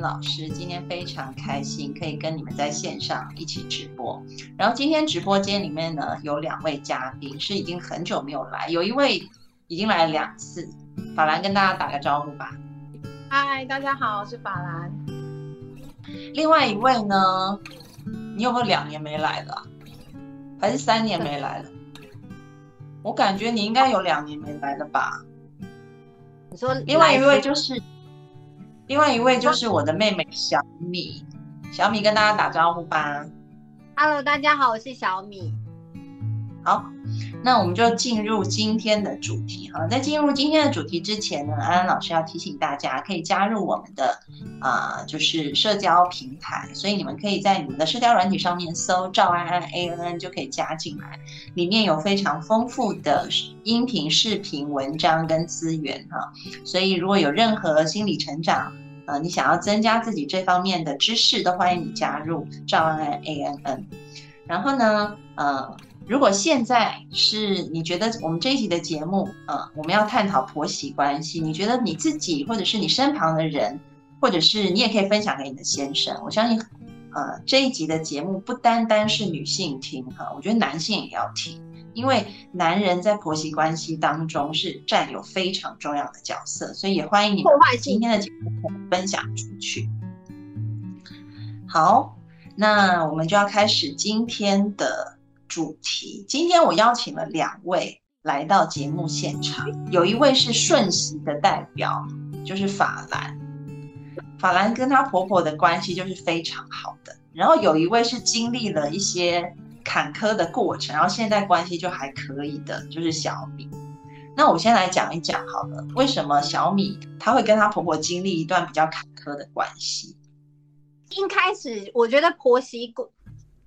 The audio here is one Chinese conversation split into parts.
老师今天非常开心，可以跟你们在线上一起直播。然后今天直播间里面呢，有两位嘉宾是已经很久没有来，有一位已经来了两次。法兰跟大家打个招呼吧。嗨，大家好，我是法兰。另外一位呢，你有没有两年没来了？还是三年没来了？我感觉你应该有两年没来了吧。你说另外一位就是。另外一位就是我的妹妹小米，小米跟大家打招呼吧。Hello，大家好，我是小米。好，那我们就进入今天的主题哈。在进入今天的主题之前呢，安安老师要提醒大家，可以加入我们的啊，就是社交平台。所以你们可以在你们的社交软体上面搜“赵安安 A N N” 就可以加进来，里面有非常丰富的音频、视频、文章跟资源哈。所以如果有任何心理成长，呃，你想要增加自己这方面的知识，都欢迎你加入赵安安 A N N。然后呢，呃，如果现在是你觉得我们这一集的节目，呃，我们要探讨婆媳关系，你觉得你自己或者是你身旁的人，或者是你也可以分享给你的先生。我相信，呃，这一集的节目不单单是女性听哈，我觉得男性也要听。因为男人在婆媳关系当中是占有非常重要的角色，所以也欢迎你们今天的节目分享出去。好，那我们就要开始今天的主题。今天我邀请了两位来到节目现场，有一位是瞬息的代表，就是法兰。法兰跟她婆婆的关系就是非常好的，然后有一位是经历了一些。坎坷的过程，然后现在关系就还可以的，就是小米。那我先来讲一讲好了，为什么小米她会跟她婆婆经历一段比较坎坷的关系？一开始我觉得婆媳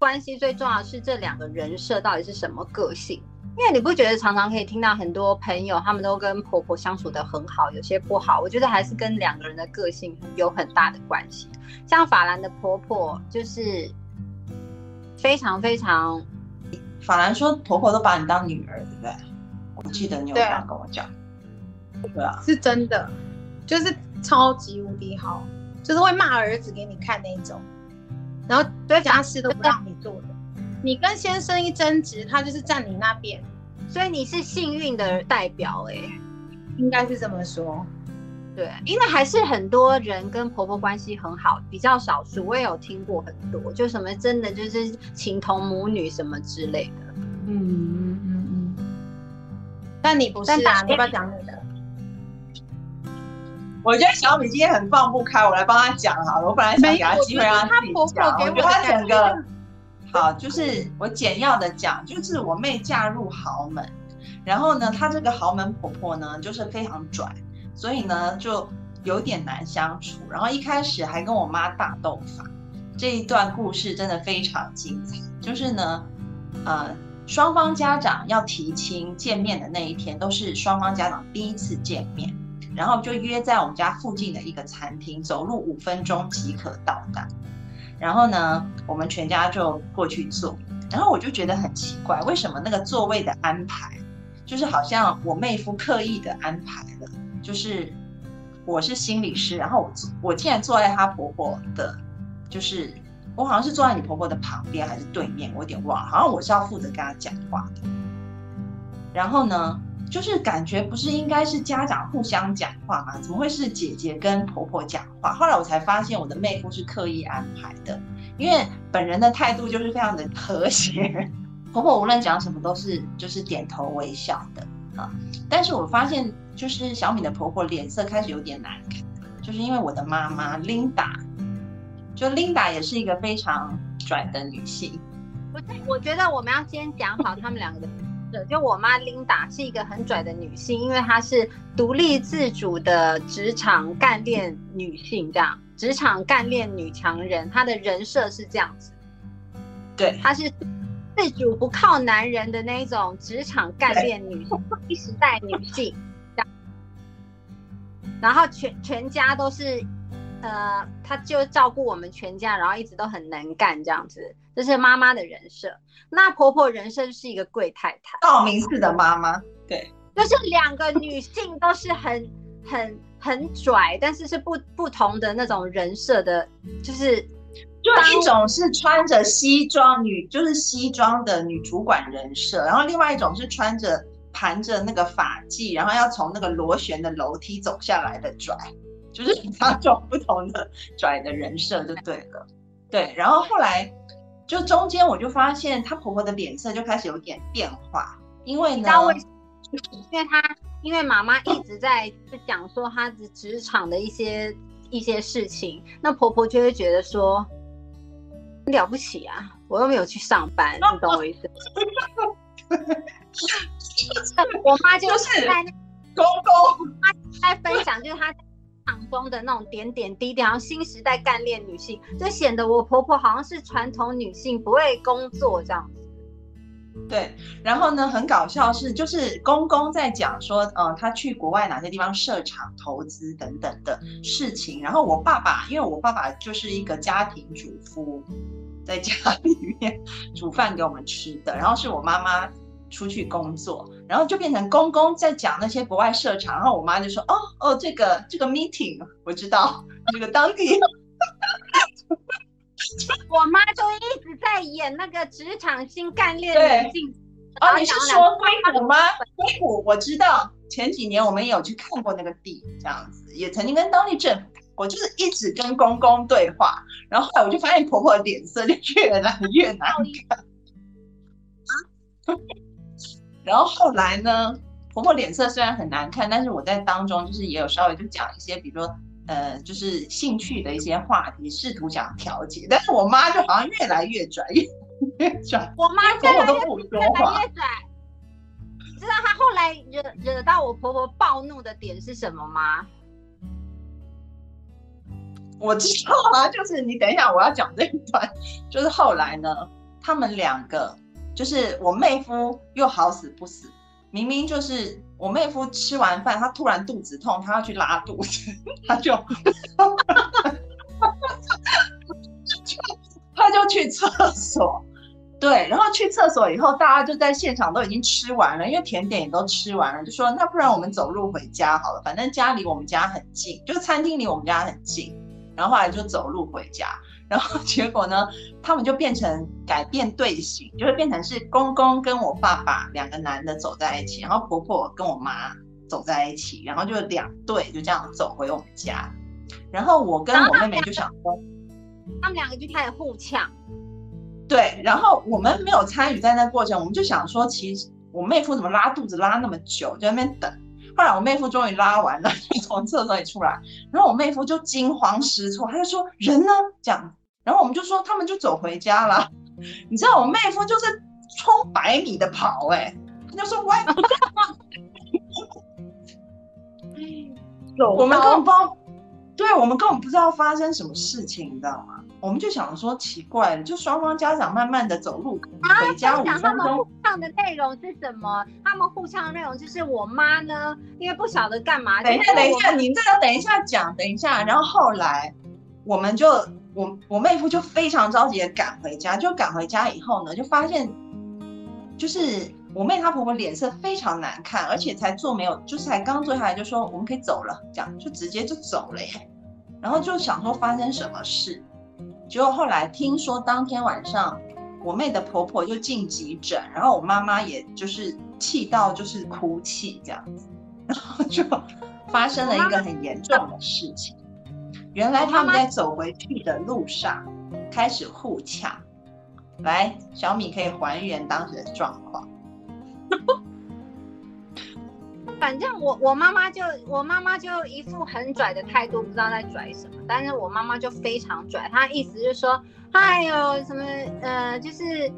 关关系最重要的是这两个人设到底是什么个性，因为你不觉得常常可以听到很多朋友他们都跟婆婆相处的很好，有些不好，我觉得还是跟两个人的个性有很大的关系。像法兰的婆婆就是。非常非常，法兰说婆婆都把你当女儿，对不对？我记得你有这样跟我讲，对啊，是真的，就是超级无敌好，就是会骂儿子给你看那种，然后对家事都不让你做的。你跟先生一争执，他就是站你那边，所以你是幸运的代表，哎，应该是这么说。对，因为还是很多人跟婆婆关系很好，比较少数。我也有听过很多，就什么真的就是情同母女什么之类的。嗯嗯嗯嗯。但你不是啊？你要不要讲你的？我觉得小米今天很放不开，我来帮他讲好了。我本来想给他机会让他自己讲，我觉得他整个好，就是我简要的讲，就是我妹嫁入豪门，然后呢，她这个豪门婆婆呢，就是非常拽。所以呢，就有点难相处。然后一开始还跟我妈大斗法，这一段故事真的非常精彩。就是呢，呃，双方家长要提亲见面的那一天，都是双方家长第一次见面，然后就约在我们家附近的一个餐厅，走路五分钟即可到达。然后呢，我们全家就过去坐。然后我就觉得很奇怪，为什么那个座位的安排，就是好像我妹夫刻意的安排了。就是我是心理师，然后我我竟然坐在她婆婆的，就是我好像是坐在你婆婆的旁边还是对面，我有点忘了，好像我是要负责跟她讲话的。然后呢，就是感觉不是应该是家长互相讲话吗？怎么会是姐姐跟婆婆讲话？后来我才发现我的妹夫是刻意安排的，因为本人的态度就是非常的和谐，婆婆无论讲什么都是就是点头微笑的啊。但是我发现。就是小米的婆婆脸色开始有点难看，就是因为我的妈妈 Linda，就 Linda 也是一个非常拽的女性，我，我觉得我们要先讲好他们两个的。就我妈 Linda 是一个很拽的女性，因为她是独立自主的职场干练女性，这样职场干练女强人，她的人设是这样子。对，她是自主不靠男人的那种职场干练女性，新时代女性。然后全全家都是。呃，她就照顾我们全家，然后一直都很能干，这样子，这是妈妈的人设。那婆婆人设是一个贵太太，道明寺的妈妈，对，就是两个女性都是很很很拽，但是是不不同的那种人设的，就是就一种是穿着西装女，就是西装的女主管人设，然后另外一种是穿着盘着那个发髻，然后要从那个螺旋的楼梯走下来的拽。就是 两种不同的拽的人设就对了，对。然后后来就中间我就发现她婆婆的脸色就开始有点变化，因为呢，因为她因为妈妈一直在就讲说她的职场的一些一些事情，那婆婆就会觉得说了不起啊，我又没有去上班，你懂我意思？我妈就是在公公，妈在分享就是她。场中的那种点点滴滴，然后新时代干练女性，就显得我婆婆好像是传统女性，不会工作这样子。对，然后呢，很搞笑是，就是公公在讲说，呃，他去国外哪些地方设厂投资等等的事情。然后我爸爸，因为我爸爸就是一个家庭主妇，在家里面煮饭给我们吃的，然后是我妈妈。出去工作，然后就变成公公在讲那些国外设厂，然后我妈就说：“哦哦，这个这个 meeting 我知道，这个当地。”我妈就一直在演那个职场新干 练女性。哦，你是说硅谷吗？硅谷我知道，前几年我们也有去看过那个地，这样子也曾经跟当地政府，我就是一直跟公公对话，然后后来我就发现婆婆的脸色就越来越难看。啊？然后后来呢，婆婆脸色虽然很难看，但是我在当中就是也有稍微就讲一些，比如说呃，就是兴趣的一些话题，试图想调节。但是我妈就好像越来越拽，越越拽。我妈婆婆都不说话。越拽。知道她后来惹惹到我婆婆暴怒的点是什么吗？我知道啊，就是你等一下我要讲这一段，就是后来呢，他们两个。就是我妹夫又好死不死，明明就是我妹夫吃完饭，他突然肚子痛，他要去拉肚子，他就，他就去厕所，对，然后去厕所以后，大家就在现场都已经吃完了，因为甜点也都吃完了，就说那不然我们走路回家好了，反正家离我们家很近，就餐厅离我们家很近，然后后来就走路回家。然后结果呢，他们就变成改变队形，就会变成是公公跟我爸爸两个男的走在一起，然后婆婆跟我妈走在一起，然后就两队就这样走回我们家。然后我跟我妹妹就想说，他们两个就开始互呛。对，然后我们没有参与在那过程，我们就想说，其实我妹夫怎么拉肚子拉那么久，就在那边等。后来我妹夫终于拉完了，就从厕所里出来，然后我妹夫就惊慌失措，他就说人呢？这样。然后我们就说，他们就走回家了。你知道我妹夫就是冲百米的跑，哎，他就说：“喂，我们根本不知道，对我们根本不知道发生什么事情，你知道吗？我们就想说奇怪了，就双方家长慢慢的走路回家五分钟。互唱的内容是什么？他们互唱的内容就是我妈呢，因为不晓得干嘛。等一下，等一下，你这个等一下讲，等一下。然后后来我们就。我我妹夫就非常着急的赶回家，就赶回家以后呢，就发现，就是我妹她婆婆脸色非常难看，而且才坐没有，就是才刚坐下来就说我们可以走了，这样就直接就走了耶。然后就想说发生什么事，结果后来听说当天晚上我妹的婆婆就进急诊，然后我妈妈也就是气到就是哭泣这样子，然后就发生了一个很严重的事情。原来他们在走回去的路上开始互抢，来，小米可以还原当时的状况。反正我我妈妈就我妈妈就一副很拽的态度，不知道在拽什么。但是我妈妈就非常拽，她意思就是说，哎呦什么呃，就是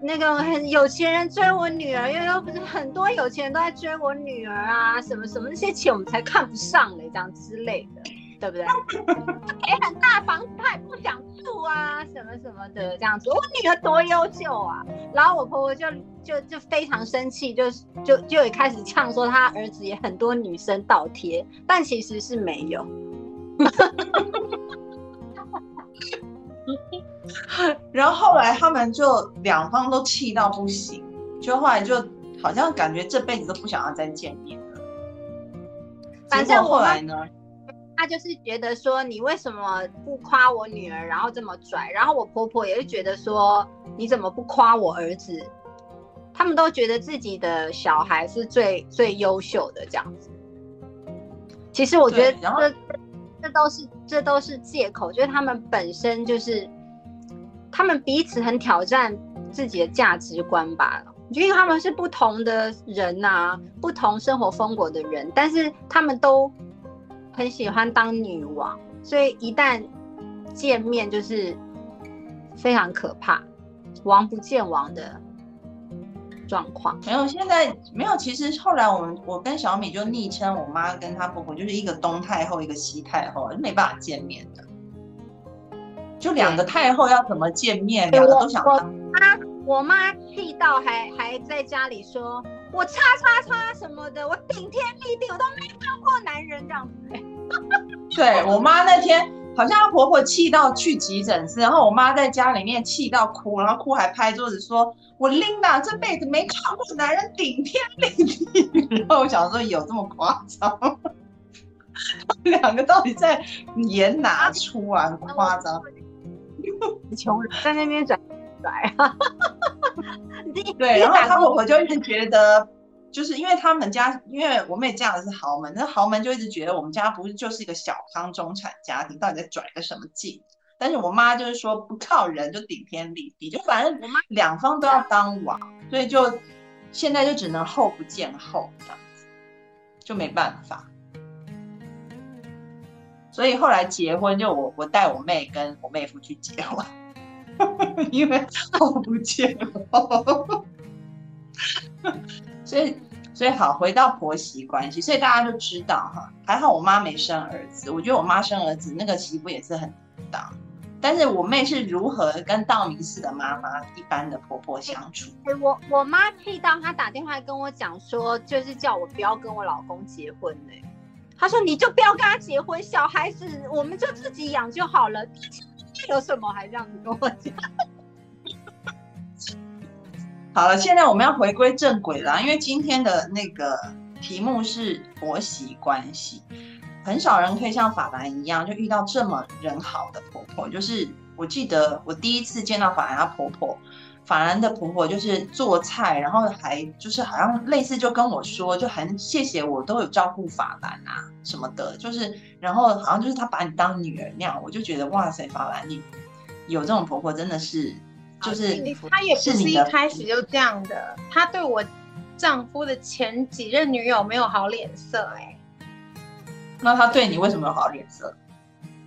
那个很有钱人追我女儿，又又不是很多有钱人都在追我女儿啊，什么什么那些钱我们才看不上嘞，这样之类的，对不对？给很大房子他也不想住啊，什么什么的这样子。我女儿多优秀啊，然后我婆婆就就就非常生气，就就就也开始呛说她儿子也很多女生倒贴，但其实是没有。然后后来他们就两方都气到不行，就后来就好像感觉这辈子都不想要再见面了。反正后来呢，他就是觉得说你为什么不夸我女儿，然后这么拽。然后我婆婆也是觉得说你怎么不夸我儿子？他们都觉得自己的小孩是最最优秀的这样子。其实我觉得这这都是这都是借口，就是他们本身就是。他们彼此很挑战自己的价值观吧，因为他们是不同的人呐，不同生活风格的人，但是他们都很喜欢当女王，所以一旦见面就是非常可怕，王不见王的状况。没有，现在没有。其实后来我们我跟小米就昵称我妈跟她婆婆就是一个东太后，一个西太后，就没办法见面的。就两个太后要怎么见面？两个都想当。妈，我妈气到还还在家里说：“我叉叉叉什么的，我顶天立地，我都没当过男人这样子。”对我妈那天好像她婆婆气到去急诊室，然后我妈在家里面气到哭，然后哭还拍桌子说：“我琳达这辈子没看过男人顶天立地。”然后我想说有这么夸张？两个到底在演哪出啊？夸张。穷人在那边转转，对，然后他婆婆就一直觉得，就是因为他们家，因为我妹嫁的是豪门，那豪门就一直觉得我们家不是就是一个小康中产家庭，到底在拽个什么劲？但是我妈就是说不靠人就顶天立地，就反正我妈两方都要当王，所以就现在就只能后不见后这样子，就没办法。所以后来结婚就我我带我妹跟我妹夫去结婚，因为后不见了，所以所以好回到婆媳关系，所以大家就知道哈，还好我妈没生儿子，我觉得我妈生儿子那个媳妇也是很当，但是我妹是如何跟道明寺的妈妈一般的婆婆相处？我我妈气到她打电话跟我讲说，就是叫我不要跟我老公结婚呢。她说：“你就不要跟他结婚，小孩子我们就自己养就好了。有什么还这样子跟我讲？”好了，现在我们要回归正轨了，因为今天的那个题目是婆媳关系，很少人可以像法兰一样，就遇到这么人好的婆婆。就是我记得我第一次见到法兰她婆婆。法兰的婆婆就是做菜，然后还就是好像类似就跟我说，就很谢谢我都有照顾法兰啊什么的，就是然后好像就是她把你当女儿那样，我就觉得哇塞，法兰你有这种婆婆真的是就是他也不是一开始就这样的，他对我丈夫的前几任女友没有好脸色哎，那他对你为什么有好脸色？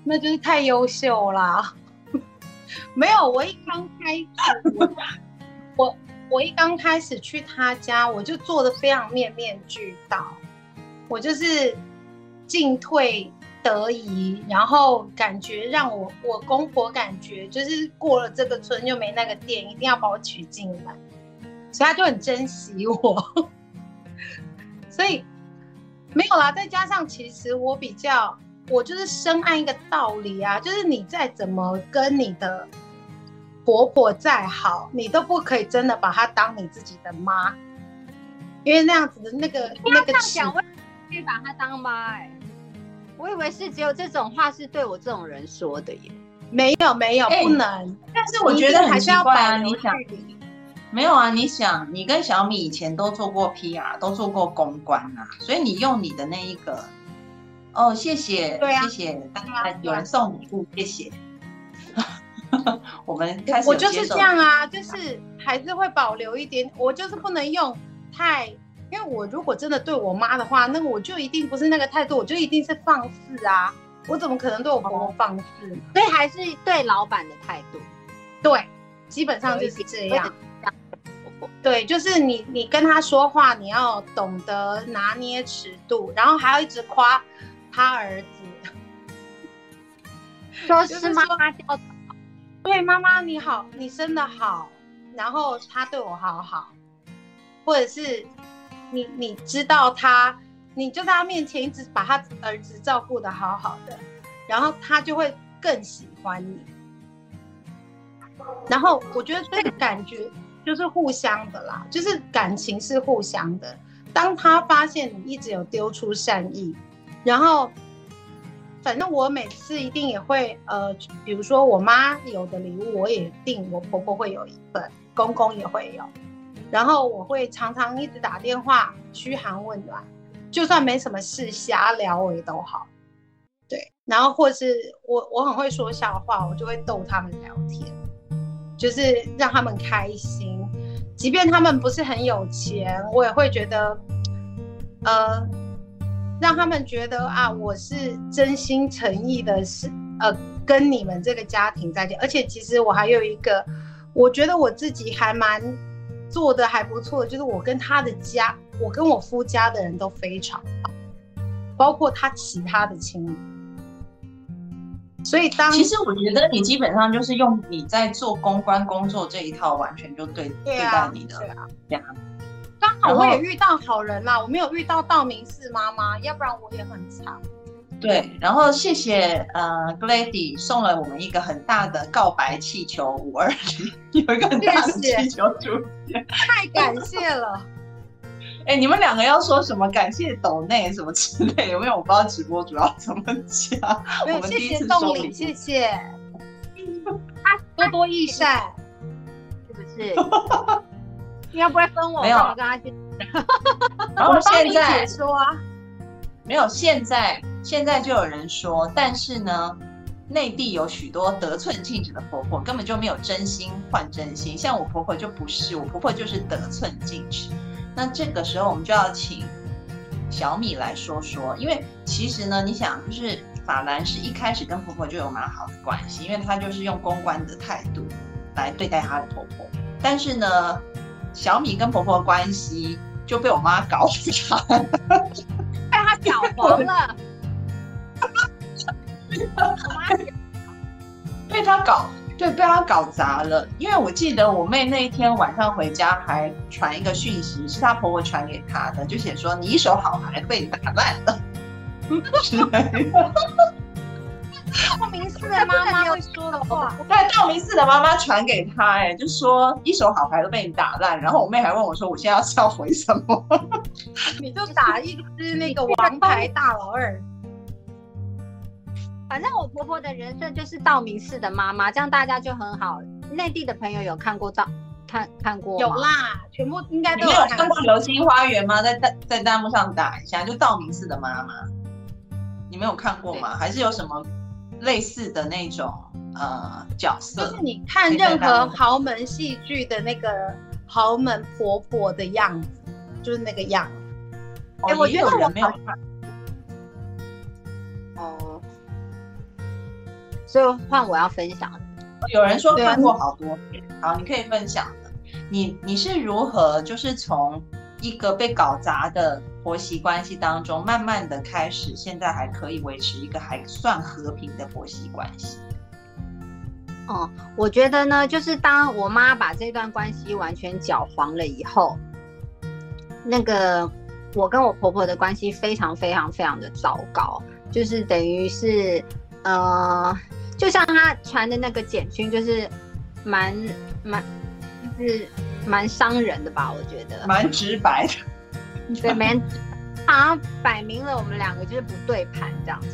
那就是太优秀啦。没有，我一刚开始，我我一刚开始去他家，我就做的非常面面俱到，我就是进退得宜，然后感觉让我我公婆感觉就是过了这个村就没那个店，一定要把我娶进来，所以他就很珍惜我，所以没有啦，再加上其实我比较。我就是深谙一个道理啊，就是你再怎么跟你的婆婆再好，你都不可以真的把她当你自己的妈，因为那样子的那个那个讲，可以把她当妈哎，我以为是只有这种话是对我这种人说的耶，没有没有不能，但是我觉得还是要保留距离。没有啊，你想你跟小米以前都做过 PR，都做过公关啊，所以你用你的那一个。哦，谢谢，谢谢大家，有人送礼物，谢谢。我们开始，我就是这样啊，就是还是会保留一点，我就是不能用太，因为我如果真的对我妈的话，那我就一定不是那个态度，我就一定是放肆啊，我怎么可能对我婆婆放肆？所以还是对老板的态度，对，基本上就是这样。对，就是你你跟他说话，你要懂得拿捏尺度，然后还要一直夸他儿子，说是妈妈教的，对，妈妈你好，你生的好，然后他对我好好，或者是你你知道他，你就在他面前一直把他儿子照顾的好好的，然后他就会更喜欢你。然后我觉得这个感觉就是互相的啦，就是感情是互相的。当他发现你一直有丢出善意，然后反正我每次一定也会呃，比如说我妈有的礼物，我也定我婆婆会有一份，公公也会有。然后我会常常一直打电话嘘寒问暖，就算没什么事瞎聊我也都好。对，然后或是我我很会说笑话，我就会逗他们聊天。就是让他们开心，即便他们不是很有钱，我也会觉得，呃，让他们觉得啊，我是真心诚意的，是呃，跟你们这个家庭在一起。而且其实我还有一个，我觉得我自己还蛮做的还不错，就是我跟他的家，我跟我夫家的人都非常好，包括他其他的亲人。所以当其实我觉得你基本上就是用你在做公关工作这一套，完全就对对待你的家。刚好我也遇到好人啦，我没有遇到道明寺妈妈，要不然我也很惨。对，然后谢谢呃 Glady 送了我们一个很大的告白气球五二零，有一个很大的气球出现，太感谢了。哎，你们两个要说什么？感谢抖内什么之类，因为我不知道直播主要怎么讲。没有，谢谢送礼，谢谢。他多多益善，是不是？你要不会分我？没有，跟他去。然后现在说啊，没有，现在现在就有人说，但是呢，内地有许多得寸进尺的婆婆，根本就没有真心换真心。像我婆婆就不是，我婆婆就是得寸进尺。那这个时候，我们就要请小米来说说，因为其实呢，你想，就是法兰是一开始跟婆婆就有蛮好的关系，因为她就是用公关的态度来对待她的婆婆。但是呢，小米跟婆婆关系就被我妈搞砸，被她搅黄了，被他搞。对，被他搞砸了。因为我记得我妹那一天晚上回家还传一个讯息，是她婆婆传给她的，就写说你一手好牌被打烂了。道明寺的妈妈会说的话，对，道明寺的妈妈传给她，哎，就说一手好牌都被你打烂。然后我妹还问我说，我现在要回什么？你就打一只那个王牌大老二。反正我婆婆的人设就是道明寺的妈妈，这样大家就很好。内地的朋友有看过道看看过有啦，全部应该都有看过《流星花园》吗？在在在弹幕上打一下，就道明寺的妈妈，你没有看过吗？还是有什么类似的那种呃角色？就是你看任何豪门戏剧的那个豪门婆婆的样子，就是那个样。哎，我觉得我没所以换我要分享有人说看过好多遍，好，你可以分享的。你你是如何就是从一个被搞砸的婆媳关系当中，慢慢的开始，现在还可以维持一个还算和平的婆媳关系？哦，我觉得呢，就是当我妈把这段关系完全搅黄了以后，那个我跟我婆婆的关系非常非常非常的糟糕，就是等于是呃。就像他传的那个简讯，就是蛮蛮就是蛮伤人的吧？我觉得蛮直白的，对，蛮好像摆明了我们两个就是不对盘这样子。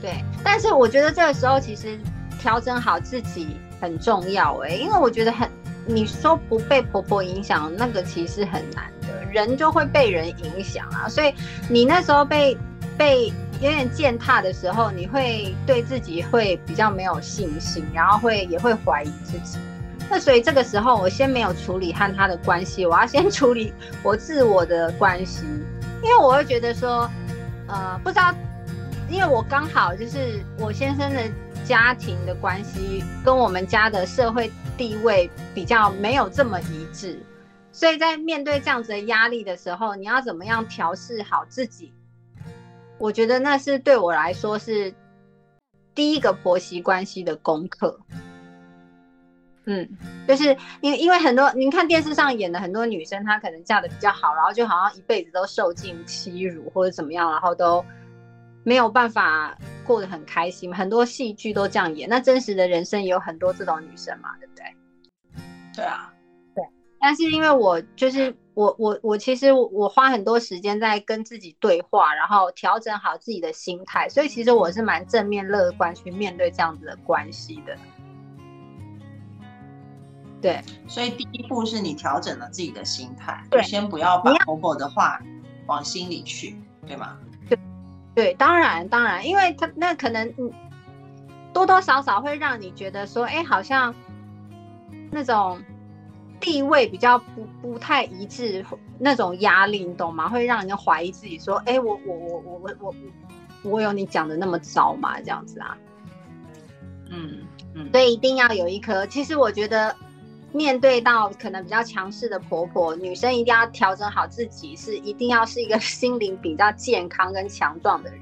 对，但是我觉得这个时候其实调整好自己很重要哎，因为我觉得很你说不被婆婆影响，那个其实很难的，人就会被人影响啊。所以你那时候被被。有点践踏的时候，你会对自己会比较没有信心，然后会也会怀疑自己。那所以这个时候，我先没有处理和他的关系，我要先处理我自我的关系，因为我会觉得说，呃，不知道，因为我刚好就是我先生的家庭的关系跟我们家的社会地位比较没有这么一致，所以在面对这样子的压力的时候，你要怎么样调试好自己？我觉得那是对我来说是第一个婆媳关系的功课。嗯，就是因为因为很多您看电视上演的很多女生，她可能嫁的比较好，然后就好像一辈子都受尽欺辱或者怎么样，然后都没有办法过得很开心。很多戏剧都这样演，那真实的人生也有很多这种女生嘛，对不对？对啊，对。但是因为我就是我我我其实我花很多时间在跟自己对话，然后调整好自己的心态，所以其实我是蛮正面乐观去面对这样子的关系的。对，所以第一步是你调整了自己的心态，对先不要把婆婆的话往心里去，对吗？对，对，当然，当然，因为他那可能嗯，多多少少会让你觉得说，哎，好像那种地位比较不不太一致，那种压力，你懂吗？会让人家怀疑自己，说，哎，我我我我我我我有你讲的那么糟吗？这样子啊？嗯嗯，所以一定要有一颗，其实我觉得。面对到可能比较强势的婆婆，女生一定要调整好自己，是一定要是一个心灵比较健康跟强壮的人。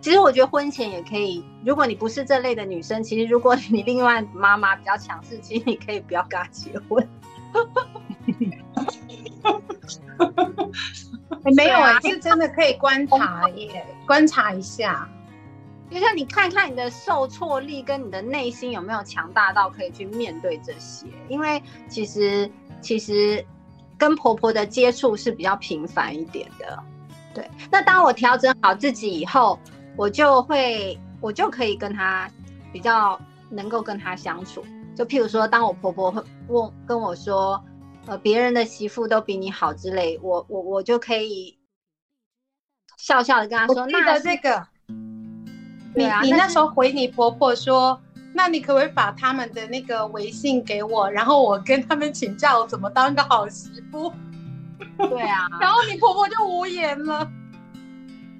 其实我觉得婚前也可以，如果你不是这类的女生，其实如果你另外妈妈比较强势，其实你可以不要跟她结婚。没有啊，是真的可以观察耶，观察一下。就像你看看你的受挫力跟你的内心有没有强大到可以去面对这些，因为其实其实跟婆婆的接触是比较频繁一点的。对，那当我调整好自己以后，我就会我就可以跟她比较能够跟她相处。就譬如说，当我婆婆会问跟我说，呃，别人的媳妇都比你好之类，我我我就可以笑笑的跟她说，那这个。你你那时候回你婆婆说，那你可不可以把他们的那个微信给我，然后我跟他们请教我怎么当个好媳妇？对啊，然后你婆婆就无言了。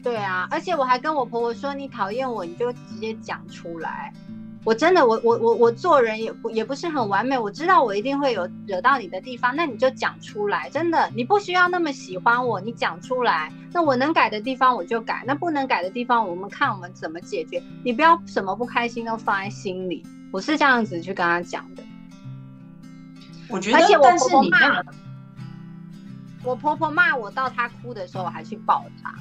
对啊，而且我还跟我婆婆说，你讨厌我，你就直接讲出来。我真的，我我我我做人也不也不是很完美，我知道我一定会有惹到你的地方，那你就讲出来，真的，你不需要那么喜欢我，你讲出来，那我能改的地方我就改，那不能改的地方我们看我们怎么解决，你不要什么不开心都放在心里，我是这样子去跟他讲的。我觉得，而且我婆婆骂，我婆婆骂我到她哭的时候，我还去抱她。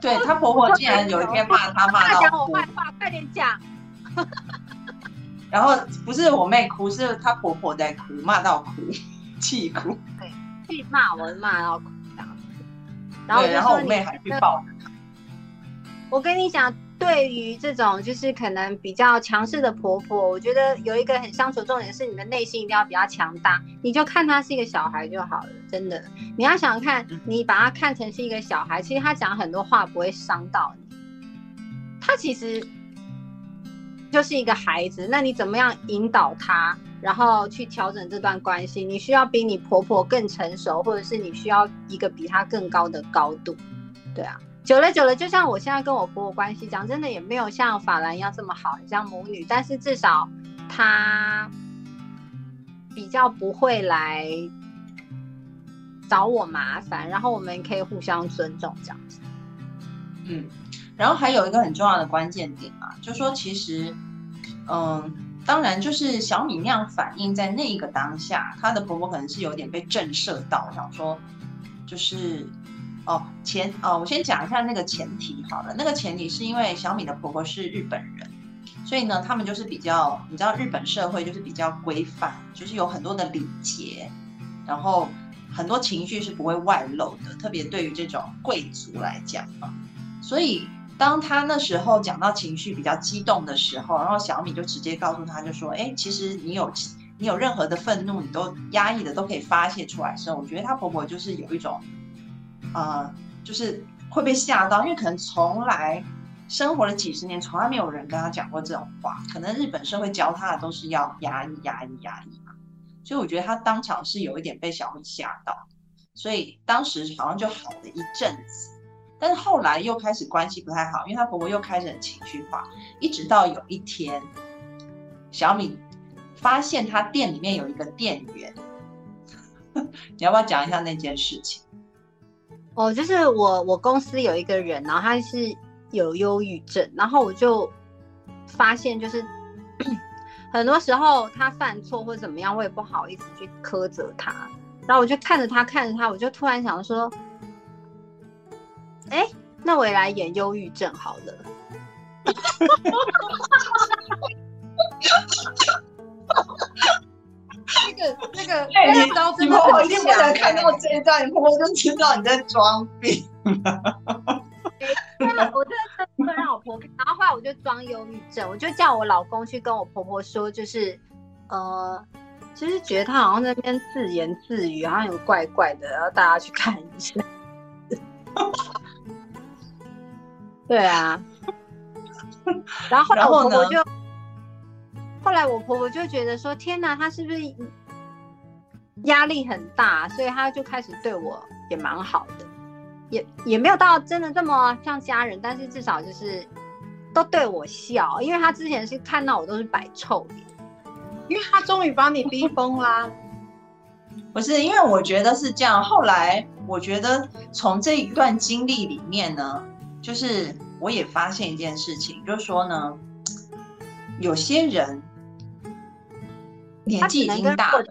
对她婆婆竟然有一天骂她骂到讲我坏话，快点讲。然后不是我妹哭，是她婆婆在哭，骂到哭，气哭。对，气骂我，骂到哭这样。然后，然后我妹还去抱她。我跟你讲，对于这种就是可能比较强势的婆婆，我觉得有一个很相处重点是，你的内心一定要比较强大。你就看她。是一个小孩就好了，真的。你要想看，你把她。看成是一个小孩，其实她。讲很多话不会伤到你。她。其实。就是一个孩子，那你怎么样引导他，然后去调整这段关系？你需要比你婆婆更成熟，或者是你需要一个比她更高的高度，对啊。久了久了，就像我现在跟我婆婆关系，讲真的也没有像法兰一样这么好，像母女，但是至少她比较不会来找我麻烦，然后我们可以互相尊重这样子。嗯。然后还有一个很重要的关键点啊，就说其实，嗯，当然就是小米那样反应在那一个当下，她的婆婆可能是有点被震慑到，想说，就是，哦前哦，我先讲一下那个前提好了，那个前提是因为小米的婆婆是日本人，所以呢，他们就是比较，你知道日本社会就是比较规范，就是有很多的礼节，然后很多情绪是不会外露的，特别对于这种贵族来讲啊，所以。当他那时候讲到情绪比较激动的时候，然后小米就直接告诉他，就说：“哎，其实你有你有任何的愤怒，你都压抑的都可以发泄出来。”时候，我觉得她婆婆就是有一种，呃，就是会被吓到，因为可能从来生活了几十年，从来没有人跟她讲过这种话。可能日本社会教她的都是要压抑、压抑、压抑嘛。所以我觉得她当场是有一点被小米吓到，所以当时好像就好了一阵子。但是后来又开始关系不太好，因为她婆婆又开始很情绪化，一直到有一天，小米发现她店里面有一个店员，你要不要讲一下那件事情？哦，就是我我公司有一个人，然后他是有忧郁症，然后我就发现就是 很多时候他犯错或怎么样，我也不好意思去苛责他，然后我就看着他看着他，我就突然想说，哎，那我也来演忧郁症好了。那个那个，你招你婆婆一定不能看到这一段，你婆婆就知道你在装病。那我真的不能让我婆看，然后后来我就装忧郁症，我就叫我老公去跟我婆婆说，就是呃，其实觉得他好像在那边自言自语，好像有怪怪的，然后大家去看一下。对啊，然后后来我婆婆就。后来我婆婆就觉得说：“天哪，她是不是压力很大？所以她就开始对我也蛮好的，也也没有到真的这么像家人，但是至少就是都对我笑。因为她之前是看到我都是摆臭脸，因为她终于把你逼疯啦。不是，因为我觉得是这样。后来我觉得从这一段经历里面呢，就是我也发现一件事情，就是说呢，有些人。”年纪已经大了，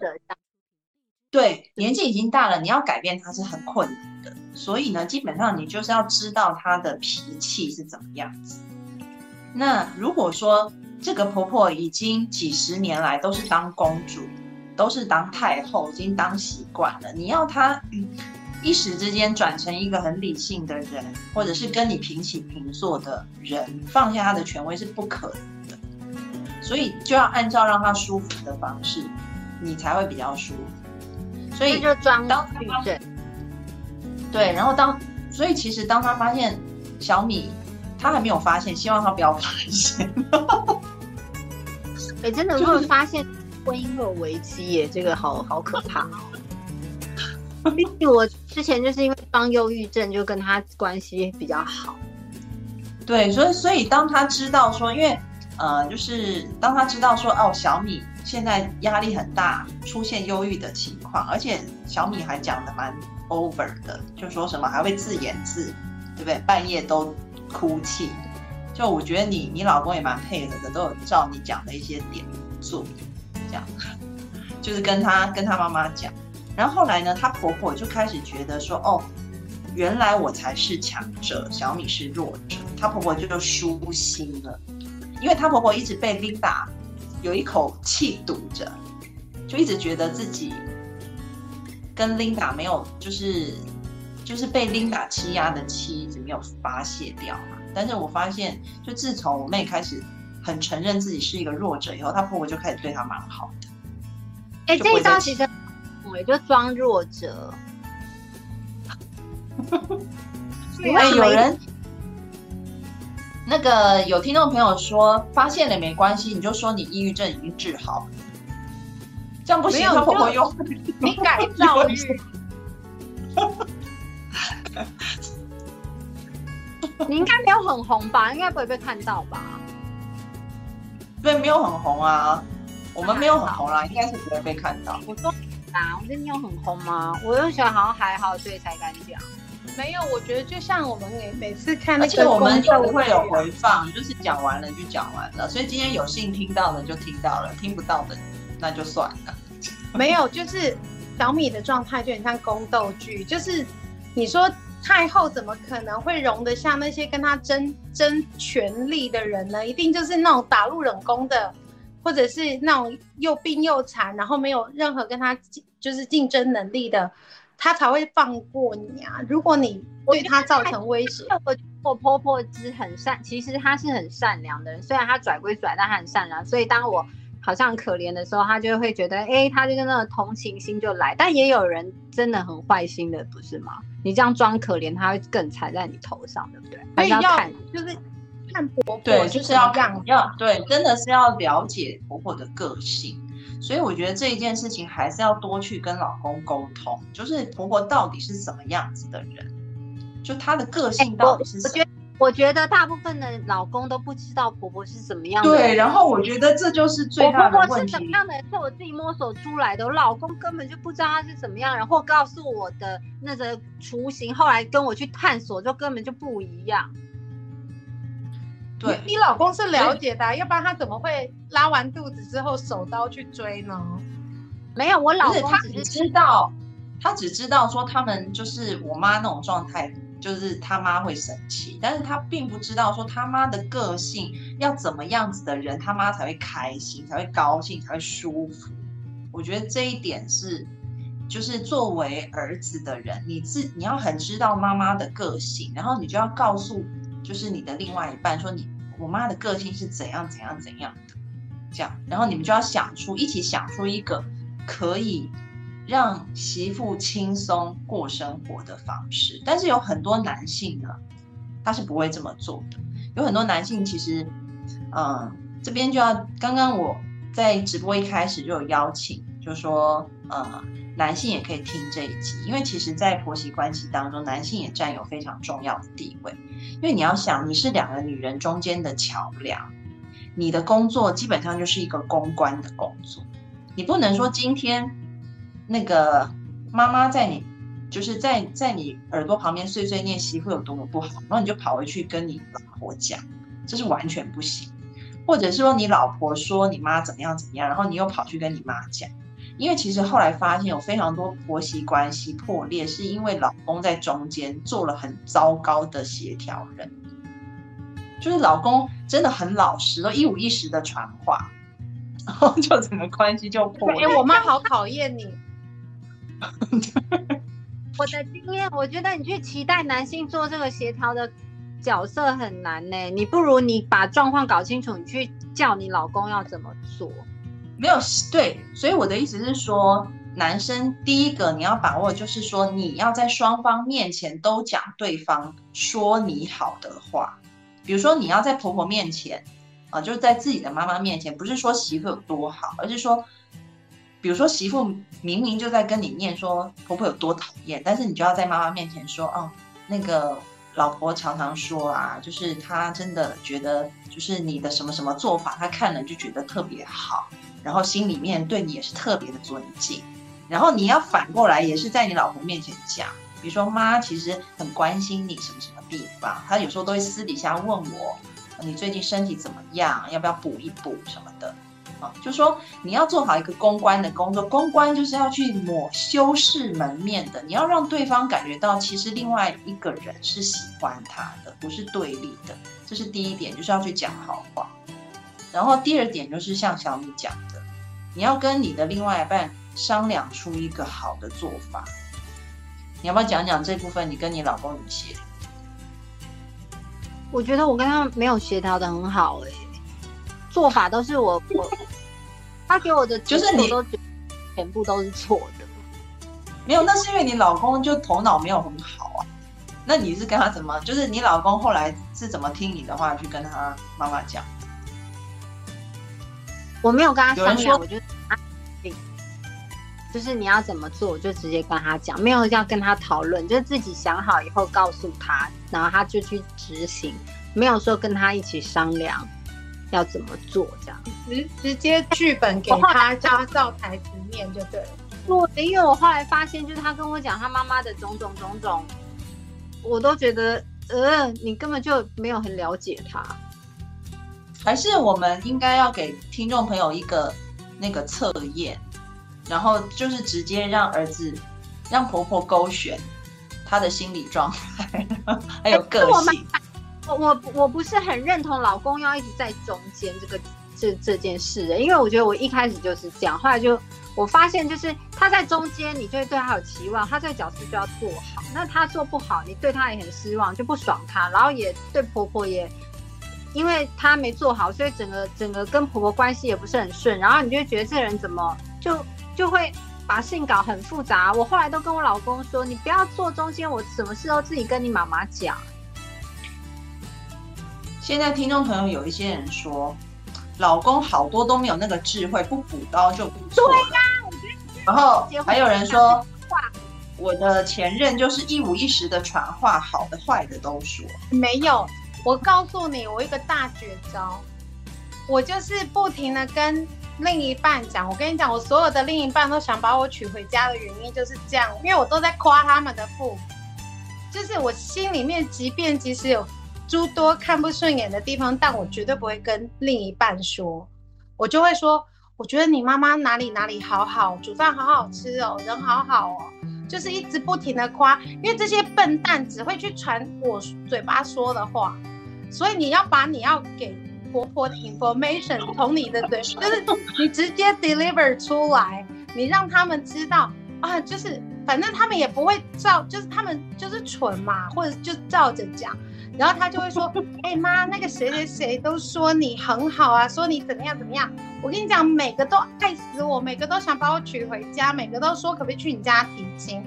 对，年纪已经大了，你要改变他是很困难的。所以呢，基本上你就是要知道他的脾气是怎么样子。那如果说这个婆婆已经几十年来都是当公主，都是当太后，已经当习惯了，你要她一时之间转成一个很理性的人，或者是跟你平起平坐的人，放下他的权威是不可能的。所以就要按照让他舒服的方式，你才会比较舒服。所以就装当对，然后当所以其实当他发现小米，他还没有发现，希望他不要发现。哎，真的 会发现婚姻会有危机耶，这个好好可怕哦。我之前就是因为帮忧郁症，就跟他关系比较好。对，所以所以当他知道说，因为。呃，就是当他知道说哦，小米现在压力很大，出现忧郁的情况，而且小米还讲的蛮 over 的，就说什么还会自言自，对不对？半夜都哭泣，就我觉得你你老公也蛮配合的，都有照你讲的一些点做，这样，就是跟他跟他妈妈讲，然后后来呢，她婆婆就开始觉得说哦，原来我才是强者，小米是弱者，她婆婆就舒心了。因为她婆婆一直被 Linda 有一口气堵着，就一直觉得自己跟 Linda 没有，就是就是被 Linda 欺压的气一直没有发泄掉嘛。但是我发现，就自从我妹开始很承认自己是一个弱者以后，她婆婆就开始对她蛮好的。哎，这一招其实我也就装弱者。哎，有人。那个有听众朋友说发现了没关系，你就说你抑郁症已经治好，这样不行。他婆婆又你改造 日，你应该没有很红吧？应该不会被看到吧？对，没有很红啊，我们没有很红啦，应该是不会被看到。我说啊，我觉得你有很红吗？我又觉得好像还好，所以才敢讲。没有，我觉得就像我们每每次看那个，而且我们就不会有回放，就是讲完了就讲完了。所以今天有幸听到的就听到了，听不到的那就算了。没有，就是小米的状态就很像宫斗剧，就是你说太后怎么可能会容得下那些跟他争争权力的人呢？一定就是那种打入冷宫的，或者是那种又病又残，然后没有任何跟他就是竞争能力的。他才会放过你啊！如果你对他造成威胁，我我婆婆是很善，其实她是很善良的人。虽然她拽归拽，但她很善良。所以当我好像可怜的时候，她就会觉得，哎，她就跟那个同情心就来。但也有人真的很坏心的，不是吗？你这样装可怜，他会更踩在你头上，对不对？所以要看，就是看婆婆，对，就是要看，要对，真的是要了解婆婆的个性。所以我觉得这一件事情还是要多去跟老公沟通，就是婆婆到底是什么样子的人，就她的个性到底是什么？我觉得大部分的老公都不知道婆婆是怎么样的。对，然后我觉得这就是最大的问题。婆婆是怎么样的人，是我自己摸索出来的。我老公根本就不知道他是怎么样然后告诉我的那个雏形，后来跟我去探索，就根本就不一样。对，你老公是了解的，要不然他怎么会拉完肚子之后手刀去追呢？没有，我老公他只知道，他只知道说他们就是我妈那种状态。就是他妈会生气，但是他并不知道说他妈的个性要怎么样子的人，他妈才会开心，才会高兴，才会舒服。我觉得这一点是，就是作为儿子的人，你自你要很知道妈妈的个性，然后你就要告诉，就是你的另外一半说，你我妈的个性是怎样怎样怎样的，这样，然后你们就要想出一起想出一个可以。让媳妇轻松过生活的方式，但是有很多男性呢，他是不会这么做的。有很多男性其实，嗯，这边就要刚刚我在直播一开始就有邀请，就说，呃，男性也可以听这一集，因为其实，在婆媳关系当中，男性也占有非常重要的地位。因为你要想，你是两个女人中间的桥梁，你的工作基本上就是一个公关的工作，你不能说今天。那个妈妈在你，就是在在你耳朵旁边碎碎念媳妇有多么不好，然后你就跑回去跟你老婆讲，这是完全不行。或者是说你老婆说你妈怎么样怎么样，然后你又跑去跟你妈讲，因为其实后来发现有非常多婆媳关系破裂，是因为老公在中间做了很糟糕的协调人，就是老公真的很老实，都一五一十的传话，然后就整个关系就破。哎，我妈 好讨厌你。我的经验，我觉得你去期待男性做这个协调的角色很难呢。你不如你把状况搞清楚，你去叫你老公要怎么做。没有对，所以我的意思是说，男生第一个你要把握，就是说你要在双方面前都讲对方说你好的话。比如说你要在婆婆面前啊，就是在自己的妈妈面前，不是说媳妇有多好，而是说。比如说媳妇明明就在跟你念说婆婆有多讨厌，但是你就要在妈妈面前说哦，那个老婆常常说啊，就是她真的觉得就是你的什么什么做法，她看了就觉得特别好，然后心里面对你也是特别的尊敬。然后你要反过来也是在你老婆面前讲，比如说妈其实很关心你什么什么地方，她有时候都会私底下问我你最近身体怎么样，要不要补一补什么的。就说你要做好一个公关的工作，公关就是要去抹修饰门面的，你要让对方感觉到其实另外一个人是喜欢他的，不是对立的，这是第一点，就是要去讲好话。然后第二点就是像小米讲的，你要跟你的另外一半商量出一个好的做法。你要不要讲讲这部分？你跟你老公怎么协我觉得我跟他没有协调的很好哎。做法都是我我，他给我的就是你都全部都是错的，没有，那是因为你老公就头脑没有很好啊。那你是跟他怎么？就是你老公后来是怎么听你的话去跟他妈妈讲？我没有跟他商量，我就就是你要怎么做，我就直接跟他讲，没有要跟他讨论，就自己想好以后告诉他，然后他就去执行，没有说跟他一起商量。要怎么做？这样直直接剧本给他，加照台词念就对了。对，因为我后来发现，就是他跟我讲他妈妈的种种种种，我都觉得，呃，你根本就没有很了解他。还是我们应该要给听众朋友一个那个测验，然后就是直接让儿子、让婆婆勾选他的心理状态，还有个性。我我不是很认同老公要一直在中间这个这这件事的，因为我觉得我一开始就是这样，后来就我发现就是他在中间，你就会对他有期望，他这个角色就要做好，那他做不好，你对他也很失望，就不爽他，然后也对婆婆也，因为他没做好，所以整个整个跟婆婆关系也不是很顺，然后你就觉得这人怎么就就会把事情搞很复杂。我后来都跟我老公说，你不要做中间，我什么事都自己跟你妈妈讲。现在听众朋友有一些人说，老公好多都没有那个智慧，不补刀就不错。对呀，我觉得。然后还有人说，我的前任就是一五一十的传话，好的坏的都说。没有，我告诉你，我一个大绝招，我就是不停的跟另一半讲。我跟你讲，我所有的另一半都想把我娶回家的原因就是这样，因为我都在夸他们的父母。就是我心里面，即便即使有诸多看不顺眼的地方，但我绝对不会跟另一半说，我就会说，我觉得你妈妈哪里哪里好好，煮饭好好吃哦，人好好哦，就是一直不停的夸，因为这些笨蛋只会去传我嘴巴说的话，所以你要把你要给婆婆的 information 从你的嘴，就是你直接 deliver 出来，你让他们知道啊，就是。反正他们也不会照，就是他们就是蠢嘛，或者就照着讲，然后他就会说：“ 哎妈，那个谁谁谁都说你很好啊，说你怎么样怎么样。”我跟你讲，每个都爱死我，每个都想把我娶回家，每个都说可不可以去你家提亲，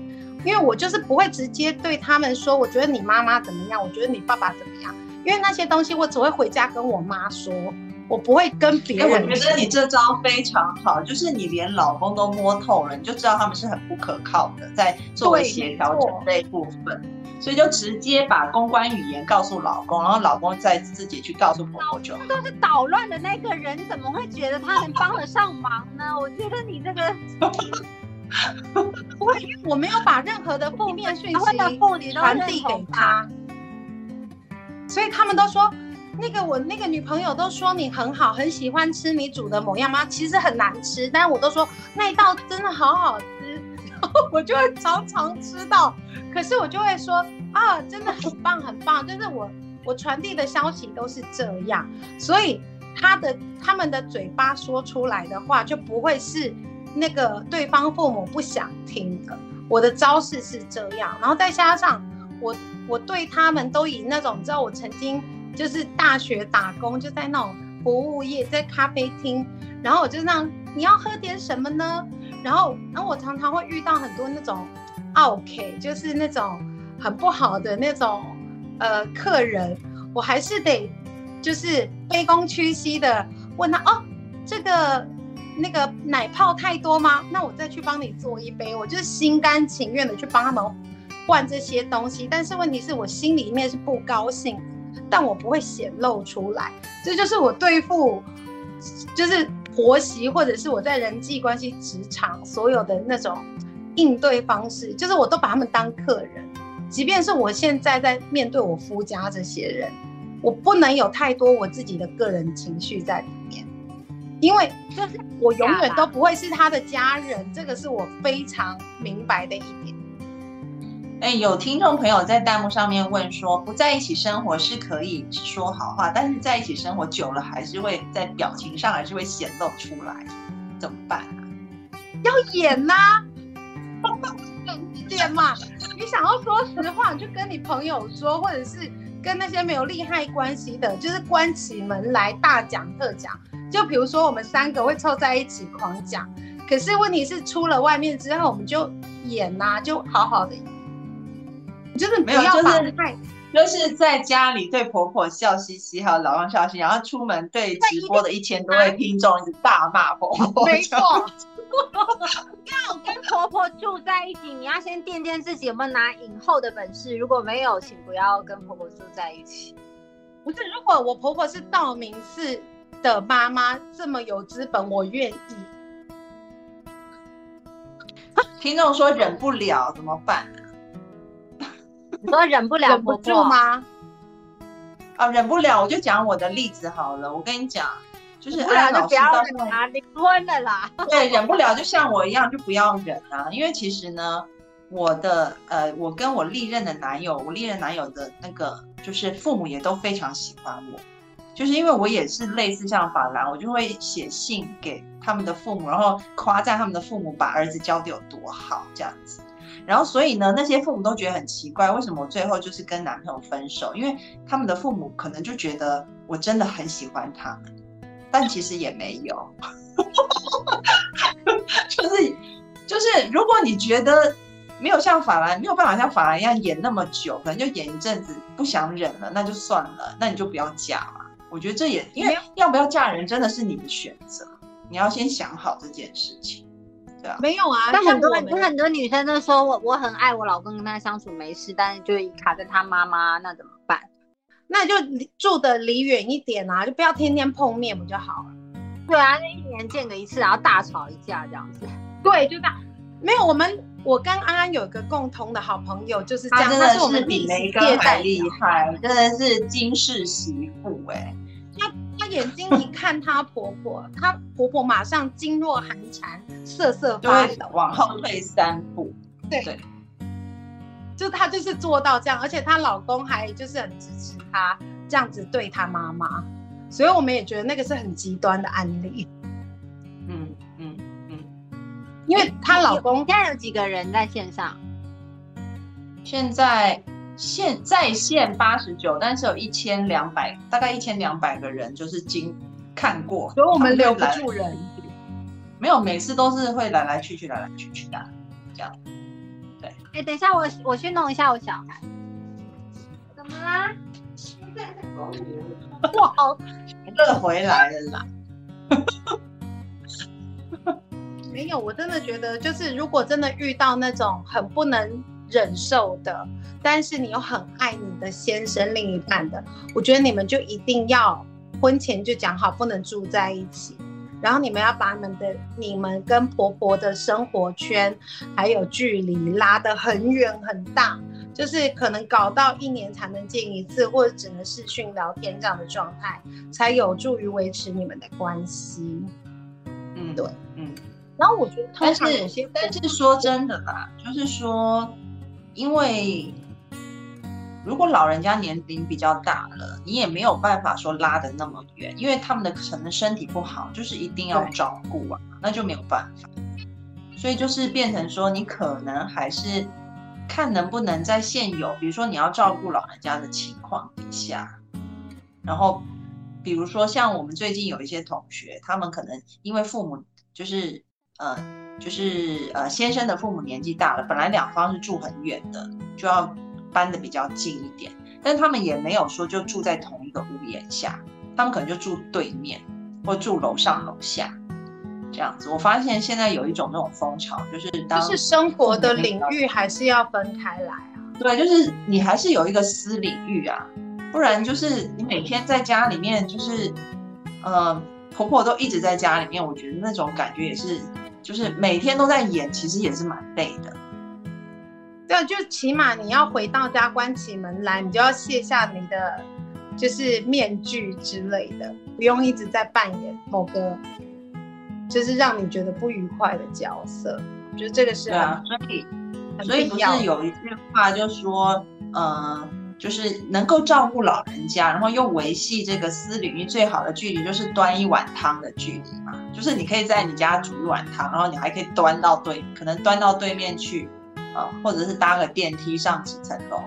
因为我就是不会直接对他们说，我觉得你妈妈怎么样，我觉得你爸爸怎么样，因为那些东西我只会回家跟我妈说。我不会跟别人。我觉得你这招非常好，就是你连老公都摸透了，你就知道他们是很不可靠的，在作为协调者这一部分，所以就直接把公关语言告诉老公，然后老公再自己去告诉婆婆就。都是捣乱的那个人，怎么会觉得他能帮得上忙呢？我觉得你这个，不会，我没有把任何的负面讯息传递给他，所以他们都说。那个我那个女朋友都说你很好，很喜欢吃你煮的某样吗？其实很难吃，但是我都说那一道真的好好我就会常常吃到。可是我就会说啊，真的很棒很棒，就是我我传递的消息都是这样，所以他的他们的嘴巴说出来的话就不会是那个对方父母不想听的。我的招式是这样，然后再加上我我对他们都以那种你知道我曾经。就是大学打工，就在那种服务业，在咖啡厅，然后我就让你要喝点什么呢？然后，然后我常常会遇到很多那种 OK，就是那种很不好的那种呃客人，我还是得就是卑躬屈膝的问他哦，这个那个奶泡太多吗？那我再去帮你做一杯，我就是心甘情愿的去帮他们换这些东西，但是问题是我心里面是不高兴。但我不会显露出来，这就是我对付，就是婆媳或者是我在人际关系、职场所有的那种应对方式，就是我都把他们当客人，即便是我现在在面对我夫家这些人，我不能有太多我自己的个人情绪在里面，因为就是我永远都不会是他的家人，这个是我非常明白的一点。哎，有听众朋友在弹幕上面问说，不在一起生活是可以说好话，但是在一起生活久了，还是会在表情上还是会显露出来，怎么办啊？要演呐，演嘛！你想要说实话，就跟你朋友说，或者是跟那些没有利害关系的，就是关起门来大讲特讲。就比如说我们三个会凑在一起狂讲，可是问题是出了外面之后，我们就演呐，就好好的。就是没有，就是就是在家里对婆婆笑嘻嘻，还有老公笑嘻嘻，然后出门对直播的一千多位听众一直大骂婆婆。没错，要跟婆婆住在一起，你要先掂掂自己有没有拿影后的本事。如果没有，请不要跟婆婆住在一起。不是，如果我婆婆是道明寺的妈妈，这么有资本，我愿意。听众说忍不了怎么办？你说忍不了不住吗？啊，忍不了，我就讲我的例子好了。我跟你讲，就是安安老师到离婚了啦。对，忍不了，就像我一样，就不要忍啊。因为其实呢，我的呃，我跟我历任的男友，我历任男友的那个，就是父母也都非常喜欢我，就是因为我也是类似像法兰，我就会写信给他们的父母，然后夸赞他们的父母把儿子教的有多好，这样子。然后，所以呢，那些父母都觉得很奇怪，为什么我最后就是跟男朋友分手？因为他们的父母可能就觉得我真的很喜欢他们，但其实也没有。就是就是，如果你觉得没有像法兰没有办法像法兰一样演那么久，可能就演一阵子不想忍了，那就算了，那你就不要嫁嘛。我觉得这也因为要不要嫁人真的是你的选择，你要先想好这件事情。对啊，没有啊。但很多很多女生都说我我很爱我老公，跟他相处没事，但是就卡在他妈妈，那怎么办？那就住的离远一点啊，就不要天天碰面不就好了？对啊，那一年见个一次，然后大吵一架这样子。对，就这样。没有，我们我跟安安有一个共同的好朋友，就是这样。真的是比梅根还厉害，真的是金氏媳妇哎。眼睛一看她婆婆，她婆婆马上噤若寒蝉，瑟瑟发抖，往后退三步。对对。就她就是做到这样，而且她老公还就是很支持她这样子对她妈妈，所以我们也觉得那个是很极端的案例。嗯嗯嗯，因为她老公现在有几个人在线上？现在线在线八十九，但是有一千两百，大概一千两百个人就是经看过，所以我们留不住人。没有，每次都是会来来去去，来来去去的，这样。哎，等一下，我我去弄一下我小孩。怎么啦？哇，热回来了啦！没有，我真的觉得，就是如果真的遇到那种很不能忍受的，但是你又很爱你的先生、另一半的，我觉得你们就一定要婚前就讲好，不能住在一起。然后你们要把你们的、你们跟婆婆的生活圈还有距离拉得很远很大，就是可能搞到一年才能见一次，或者只能视讯聊天这样的状态，才有助于维持你们的关系。嗯，对，嗯。然后我觉得，但是有些，但是说真的啦，就是说，因为。如果老人家年龄比较大了，你也没有办法说拉的那么远，因为他们的可能身体不好，就是一定要照顾啊，那就没有办法。所以就是变成说，你可能还是看能不能在现有，比如说你要照顾老人家的情况底下，然后比如说像我们最近有一些同学，他们可能因为父母就是呃就是呃先生的父母年纪大了，本来两方是住很远的，就要。搬的比较近一点，但他们也没有说就住在同一个屋檐下，他们可能就住对面或住楼上楼下这样子。我发现现在有一种那种风潮，就是当是生活的领域还是要分开来啊。对，就是你还是有一个私领域啊，不然就是你每天在家里面，就是呃婆婆都一直在家里面，我觉得那种感觉也是，就是每天都在演，其实也是蛮累的。对，就起码你要回到家关起门来，你就要卸下你的就是面具之类的，不用一直在扮演某个就是让你觉得不愉快的角色。我觉得这个是对啊，所以所以不是有一句话就说，呃，就是能够照顾老人家，然后又维系这个私领域最好的距离，就是端一碗汤的距离嘛。就是你可以在你家煮一碗汤，然后你还可以端到对，可能端到对面去。呃，或者是搭个电梯上几层楼，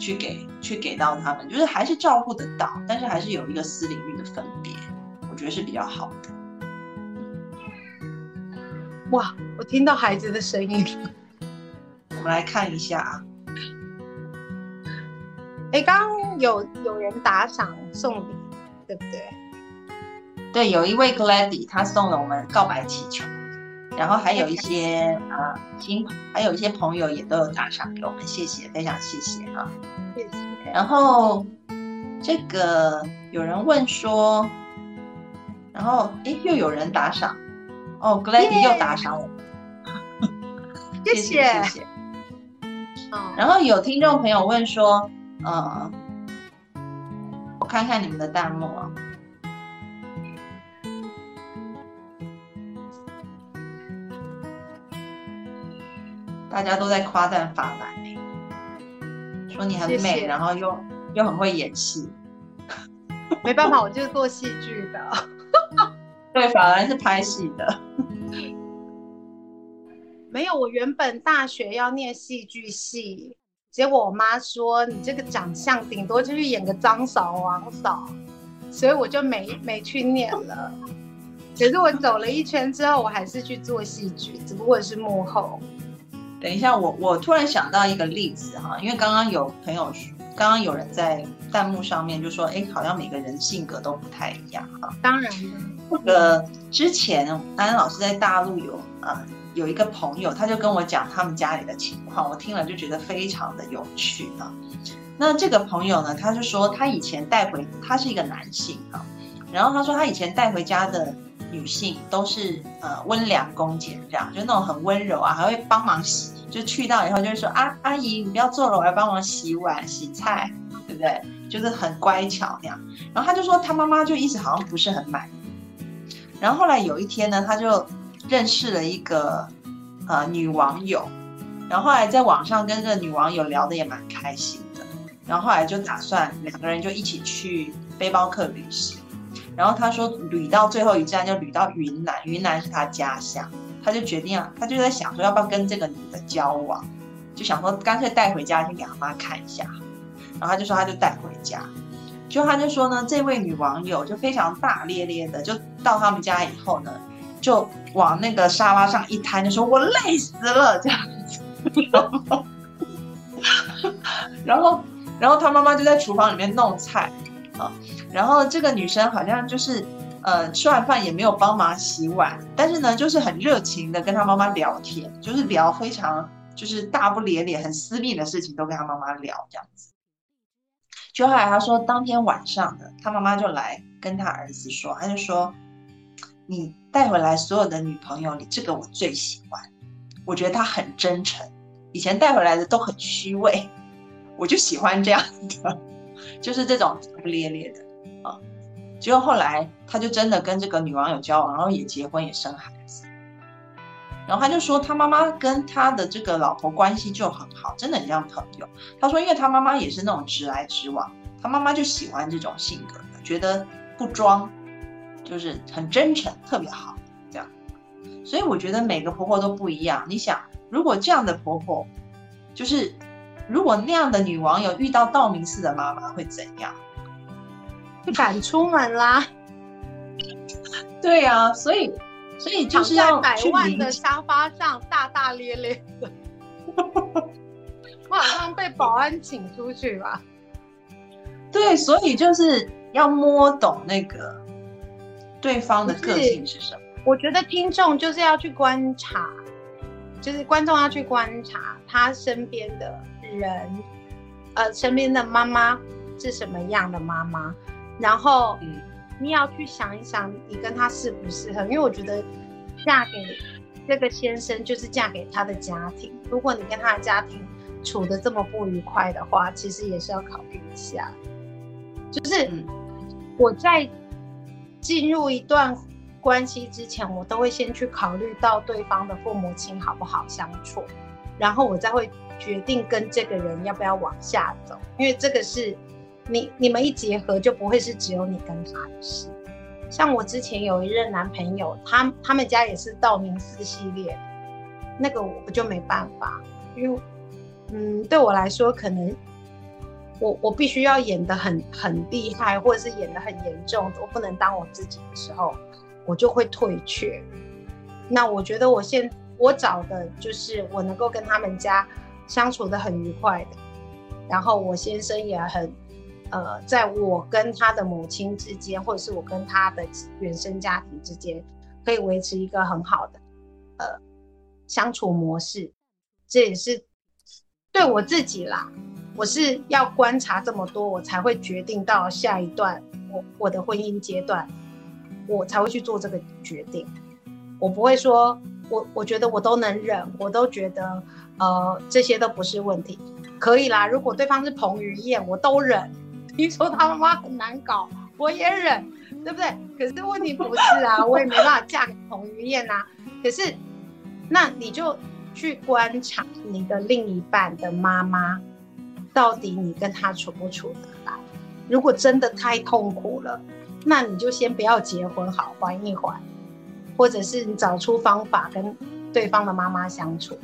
去给去给到他们，就是还是照顾得到，但是还是有一个私领域的分别，我觉得是比较好的。哇，我听到孩子的声音，我们来看一下啊。哎，刚刚有有人打赏送礼，对不对？对，有一位 Glady，他送了我们告白气球。然后还有一些啊亲，还有一些朋友也都有打赏给我们，谢谢，非常谢谢啊，谢谢。然后这个有人问说，然后哎又有人打赏，哦，Glady 又打赏我们，谢谢谢谢。然后有听众朋友问说，呃，我看看你们的弹幕啊。大家都在夸赞法兰，说你很美，然后又又很会演戏。没办法，我就是做戏剧的。对，法兰是拍戏的。没有，我原本大学要念戏剧系，结果我妈说你这个长相顶多就是演个张嫂、王嫂，所以我就没没去念了。可是我走了一圈之后，我还是去做戏剧，只不过是幕后。等一下，我我突然想到一个例子哈，因为刚刚有朋友，刚刚有人在弹幕上面就说，哎，好像每个人性格都不太一样哈。当然这个之前安安老师在大陆有啊有一个朋友，他就跟我讲他们家里的情况，我听了就觉得非常的有趣啊。那这个朋友呢，他就说他以前带回，他是一个男性啊，然后他说他以前带回家的女性都是呃温良恭俭让，就那种很温柔啊，还会帮忙洗，就去到以后就会说啊阿姨你不要做了，我要帮忙洗碗洗菜，对不对？就是很乖巧那样。然后他就说他妈妈就一直好像不是很满意。然后后来有一天呢，他就认识了一个呃女网友，然后后来在网上跟这个女网友聊的也蛮开心的，然后后来就打算两个人就一起去背包客旅行，然后他说旅到最后一站就旅到云南，云南是他家乡，他就决定啊，他就在想说要不要跟这个女的交往，就想说干脆带回家先给他妈看一下，然后他就说他就带回家。就他就说呢，这位女网友就非常大咧咧的，就到他们家以后呢，就往那个沙发上一瘫，就说我累死了这样子。然后，然后他妈妈就在厨房里面弄菜啊。然后这个女生好像就是呃吃完饭也没有帮忙洗碗，但是呢就是很热情的跟他妈妈聊天，就是聊非常就是大不咧咧、很私密的事情都跟他妈妈聊这样子。就后来他说，当天晚上的他妈妈就来跟他儿子说，他就说：“你带回来所有的女朋友里，这个我最喜欢，我觉得她很真诚。以前带回来的都很虚伪，我就喜欢这样的，就是这种不咧咧的啊。”结果后来他就真的跟这个女网友交往，然后也结婚也生孩子。然后他就说，他妈妈跟他的这个老婆关系就很好，真的很像朋友。他说，因为他妈妈也是那种直来直往，他妈妈就喜欢这种性格的，觉得不装，就是很真诚，特别好这样。所以我觉得每个婆婆都不一样。你想，如果这样的婆婆，就是如果那样的女网友遇到道明寺的妈妈会怎样？不敢出门啦。对呀，所以。所以就是要百万的沙发上大大咧咧的，马上被保安请出去吧。对，所以就是要摸懂那个对方的个性是什么。我觉得听众就是要去观察，就是观众要去观察他身边的人，呃，身边的妈妈是什么样的妈妈，然后。你要去想一想，你跟他适不适合？因为我觉得，嫁给这个先生就是嫁给他的家庭。如果你跟他的家庭处的这么不愉快的话，其实也是要考虑一下。就是我在进入一段关系之前，我都会先去考虑到对方的父母亲好不好相处，然后我再会决定跟这个人要不要往下走，因为这个是。你你们一结合就不会是只有你跟他的事，像我之前有一任男朋友，他他们家也是道明寺系列，那个我就没办法，因为嗯对我来说可能我我必须要演的很很厉害，或者是演的很严重，我不能当我自己的时候，我就会退却。那我觉得我现我找的就是我能够跟他们家相处的很愉快的，然后我先生也很。呃，在我跟他的母亲之间，或者是我跟他的原生家庭之间，可以维持一个很好的呃相处模式。这也是对我自己啦，我是要观察这么多，我才会决定到下一段我我的婚姻阶段，我才会去做这个决定。我不会说我我觉得我都能忍，我都觉得呃这些都不是问题，可以啦。如果对方是彭于晏，我都忍。听说他妈妈很难搞，我也忍，对不对？可是问题不是啊，我也没办法嫁给彭于晏呐。可是，那你就去观察你的另一半的妈妈，到底你跟他处不处得来？如果真的太痛苦了，那你就先不要结婚，好缓一缓，或者是你找出方法跟对方的妈妈相处，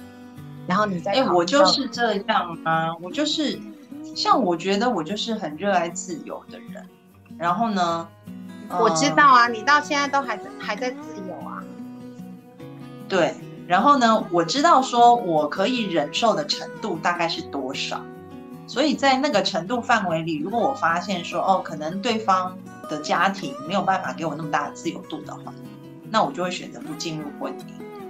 然后你再。哎，我就是这样啊，我就是。像我觉得我就是很热爱自由的人，然后呢，我知道啊，你到现在都还在还在自由啊。对，然后呢，我知道说我可以忍受的程度大概是多少，所以在那个程度范围里，如果我发现说哦，可能对方的家庭没有办法给我那么大的自由度的话，那我就会选择不进入婚姻。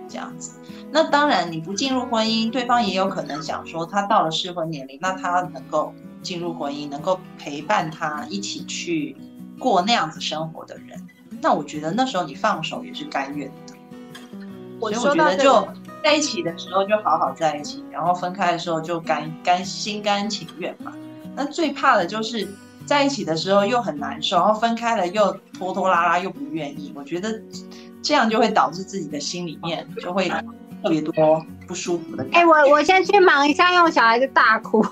这样子。那当然，你不进入婚姻，对方也有可能想说，他到了适婚年龄，那他能够进入婚姻，能够陪伴他一起去过那样子生活的人，那我觉得那时候你放手也是甘愿的。所以我觉得就在一起的时候就好好在一起，然后分开的时候就甘甘心甘情愿嘛。那最怕的就是在一起的时候又很难受，然后分开了又拖拖拉拉又不愿意。我觉得这样就会导致自己的心里面就会。特别多不舒服的感觉。哎，我我先去忙一下，因为小孩子大哭。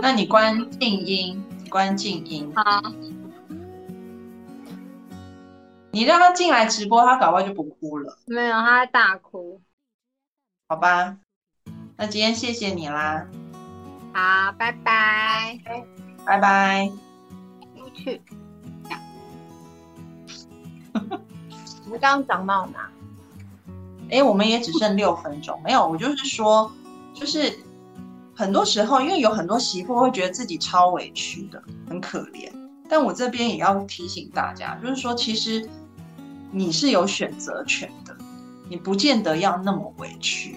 那你关静音，关静音。好。你让他进来直播，他搞不好就不哭了。没有，他在大哭。好吧，那今天谢谢你啦。好，拜拜。拜拜。出去。我们刚刚讲到哪？哎，我们也只剩六分钟，没有，我就是说，就是很多时候，因为有很多媳妇会觉得自己超委屈的，很可怜。但我这边也要提醒大家，就是说，其实你是有选择权的，你不见得要那么委屈。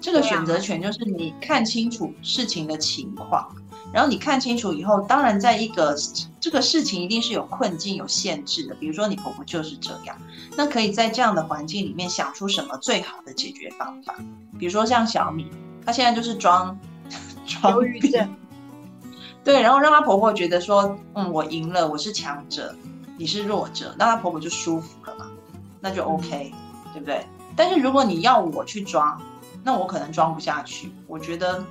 这个选择权就是你看清楚事情的情况。然后你看清楚以后，当然在一个这个事情一定是有困境、有限制的。比如说你婆婆就是这样，那可以在这样的环境里面想出什么最好的解决方法。比如说像小米，她现在就是装 装忧郁症，对，然后让她婆婆觉得说，嗯，我赢了，我是强者，你是弱者，那她婆婆就舒服了嘛，那就 OK，对不对？但是如果你要我去抓，那我可能装不下去，我觉得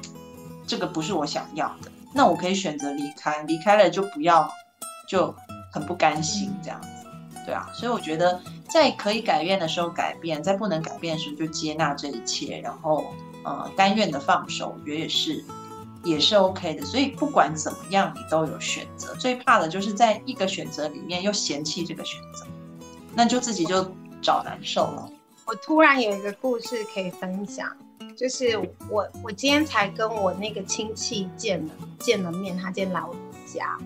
这个不是我想要的。那我可以选择离开，离开了就不要，就很不甘心这样子，对啊，所以我觉得在可以改变的时候改变，在不能改变的时候就接纳这一切，然后呃甘愿的放手，我觉得也是也是 OK 的。所以不管怎么样，你都有选择。最怕的就是在一个选择里面又嫌弃这个选择，那就自己就找难受了。我突然有一个故事可以分享。就是我，我今天才跟我那个亲戚见了见了面，他今天来我家，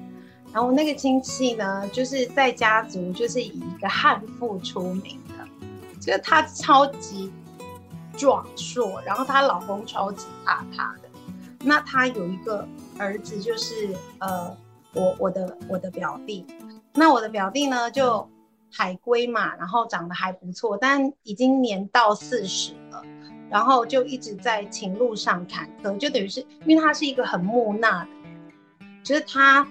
然后那个亲戚呢，就是在家族就是以一个悍妇出名的，就是她超级壮硕，然后她老公超级怕她的，那她有一个儿子，就是呃，我我的我的表弟，那我的表弟呢就海归嘛，然后长得还不错，但已经年到四十了。然后就一直在情路上坎坷，就等于是因为他是一个很木讷的人，就是他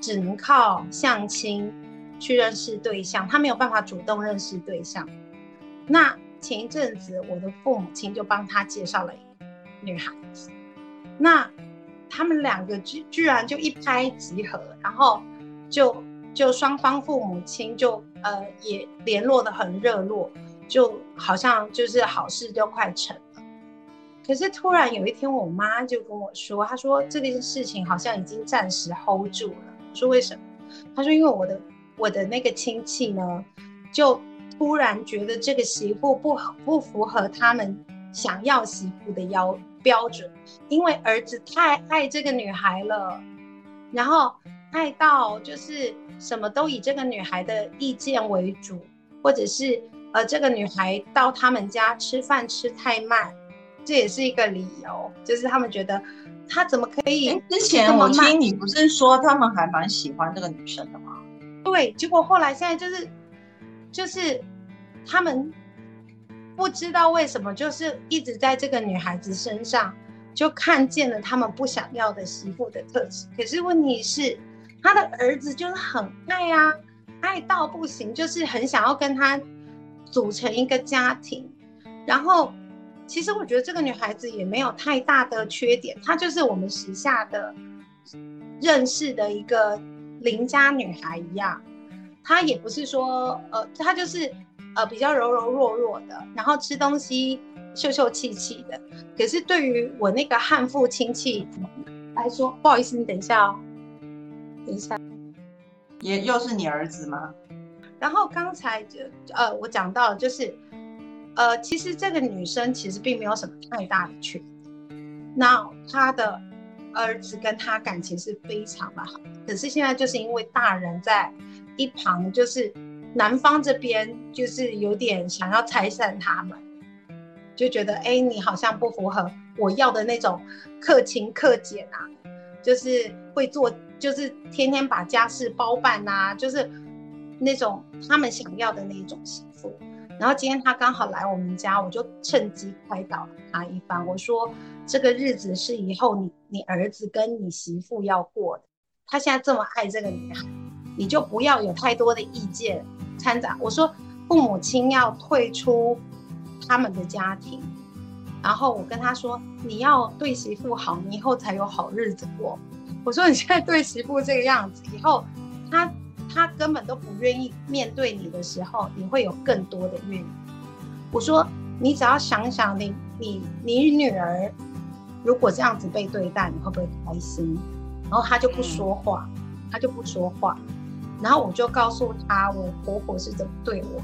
只能靠相亲去认识对象，他没有办法主动认识对象。那前一阵子，我的父母亲就帮他介绍了一女孩子，那他们两个居居然就一拍即合，然后就就双方父母亲就呃也联络的很热络。就好像就是好事就快成了，可是突然有一天，我妈就跟我说，她说这件事情好像已经暂时 hold 住了。我说为什么？她说因为我的我的那个亲戚呢，就突然觉得这个媳妇不不符合他们想要媳妇的要标准，因为儿子太爱这个女孩了，然后爱到就是什么都以这个女孩的意见为主，或者是。呃，这个女孩到他们家吃饭吃太慢，这也是一个理由，就是他们觉得她怎么可以？之前我听你不是说他们还蛮喜欢这个女生的吗？对，结果后来现在就是就是他们不知道为什么，就是一直在这个女孩子身上就看见了他们不想要的媳妇的特质。可是问题是，他的儿子就是很爱啊，爱到不行，就是很想要跟他。组成一个家庭，然后其实我觉得这个女孩子也没有太大的缺点，她就是我们时下的认识的一个邻家女孩一样。她也不是说呃，她就是呃比较柔柔弱弱的，然后吃东西秀秀气气的。可是对于我那个悍妇亲戚来说，不好意思，你等一下哦，一下，也又是你儿子吗？然后刚才就呃，我讲到就是，呃，其实这个女生其实并没有什么太大的缺点，那她的儿子跟她感情是非常的好，可是现在就是因为大人在一旁，就是男方这边就是有点想要拆散他们，就觉得哎，你好像不符合我要的那种克勤克俭啊，就是会做，就是天天把家事包办呐，就是那种他们想要的那种媳妇。然后今天他刚好来我们家，我就趁机开导他一番。我说这个日子是以后你你儿子跟你媳妇要过的，他现在这么爱这个女孩，你就不要有太多的意见掺杂。我说父母亲要退出他们的家庭，然后我跟他说你要对媳妇好，你以后才有好日子过。我说你现在对媳妇这个样子，以后他。他根本都不愿意面对你的时候，你会有更多的怨言。我说，你只要想想，你你你女儿如果这样子被对待，你会不会开心？然后他就不说话，他就不说话。然后我就告诉他，我婆婆是怎么对我。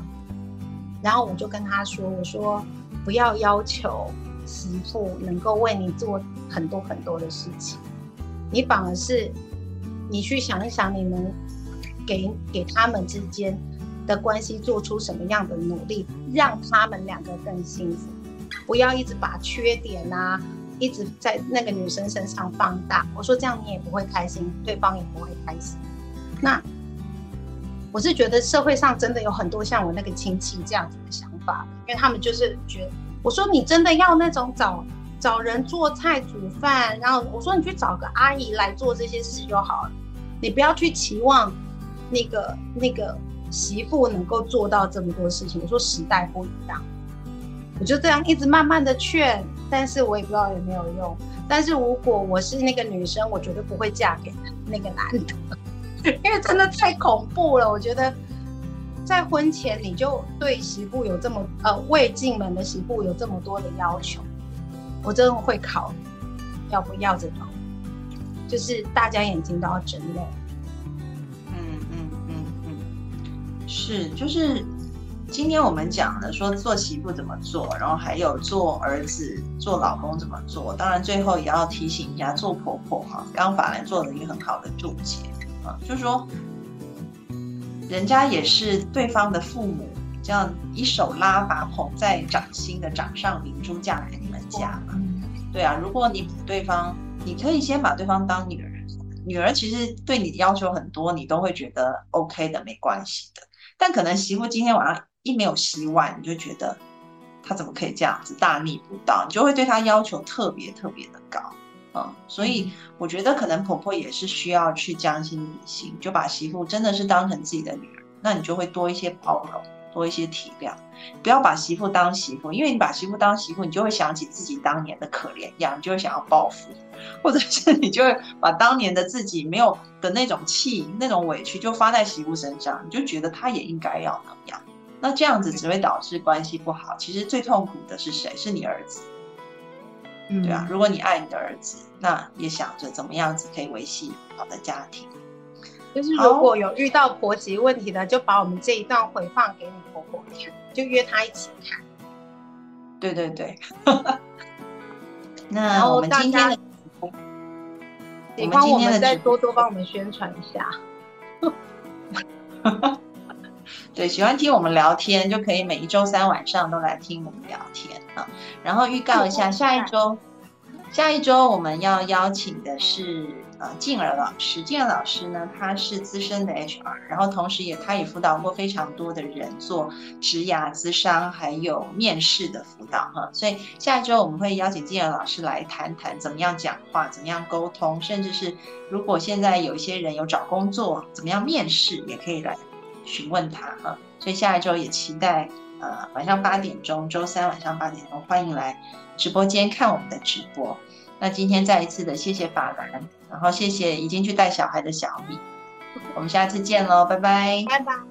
然后我就跟他说，我说不要要求媳妇能够为你做很多很多的事情，你反而是你去想一想，你能。给给他们之间的关系做出什么样的努力，让他们两个更幸福？不要一直把缺点啊，一直在那个女生身上放大。我说这样你也不会开心，对方也不会开心。那我是觉得社会上真的有很多像我那个亲戚这样子的想法，因为他们就是觉得，我说你真的要那种找找人做菜煮饭，然后我说你去找个阿姨来做这些事就好了，你不要去期望。那个那个媳妇能够做到这么多事情，我说时代不一样，我就这样一直慢慢的劝，但是我也不知道有没有用。但是如果我是那个女生，我绝对不会嫁给那个男的，因为真的太恐怖了。我觉得在婚前你就对媳妇有这么呃未进门的媳妇有这么多的要求，我真的会考要不要这种，就是大家眼睛都要睁亮。是，就是今天我们讲的说做媳妇怎么做，然后还有做儿子、做老公怎么做。当然最后也要提醒一下做婆婆哈，刚法兰做了一个很好的注解啊，就是说人家也是对方的父母，这样一手拉把捧在掌心的掌上明珠嫁给你们家嘛。对啊，如果你对方，你可以先把对方当女儿，女儿其实对你要求很多，你都会觉得 OK 的，没关系的。但可能媳妇今天晚上一没有洗碗，你就觉得她怎么可以这样子大逆不道，你就会对她要求特别特别的高，嗯，所以我觉得可能婆婆也是需要去将心比心，就把媳妇真的是当成自己的女儿，那你就会多一些包容，多一些体谅，不要把媳妇当媳妇，因为你把媳妇当媳妇，你就会想起自己当年的可怜样，你就会想要报复。或者是你就会把当年的自己没有的那种气、那种委屈，就发在媳妇身上，你就觉得他也应该要那样。那这样子只会导致关系不好。其实最痛苦的是谁？是你儿子。对啊，如果你爱你的儿子，那也想着怎么样子可以维系好的家庭。就是如果有遇到婆媳问题的，就把我们这一段回放给你婆婆看，就约她一起看。对对对。那我们今天的。喜欢我们再多多帮我们宣传一下。对，喜欢听我们聊天，就可以每一周三晚上都来听我们聊天啊。然后预告一下，下一周，下一周我们要邀请的是。呃，静儿老师，静儿老师呢，他是资深的 HR，然后同时也他也辅导过非常多的人做职涯咨商，还有面试的辅导哈。所以下一周我们会邀请静儿老师来谈谈怎么样讲话，怎么样沟通，甚至是如果现在有一些人有找工作，怎么样面试，也可以来询问他哈。所以下一周也期待呃晚上八点钟，周三晚上八点钟，欢迎来直播间看我们的直播。那今天再一次的谢谢法兰。然后谢谢已经去带小孩的小米，我们下次见喽，拜拜，拜拜。